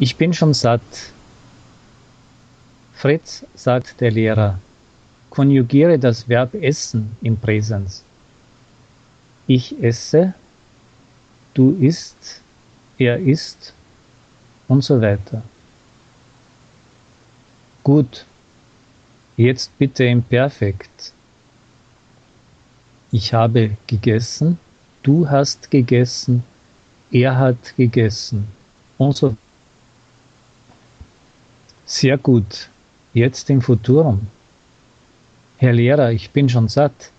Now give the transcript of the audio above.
Ich bin schon satt. Fritz, sagt der Lehrer, konjugiere das Verb essen im Präsens. Ich esse, du isst, er isst und so weiter. Gut, jetzt bitte im Perfekt. Ich habe gegessen, du hast gegessen, er hat gegessen und so. Sehr gut, jetzt im Futurum. Herr Lehrer, ich bin schon satt.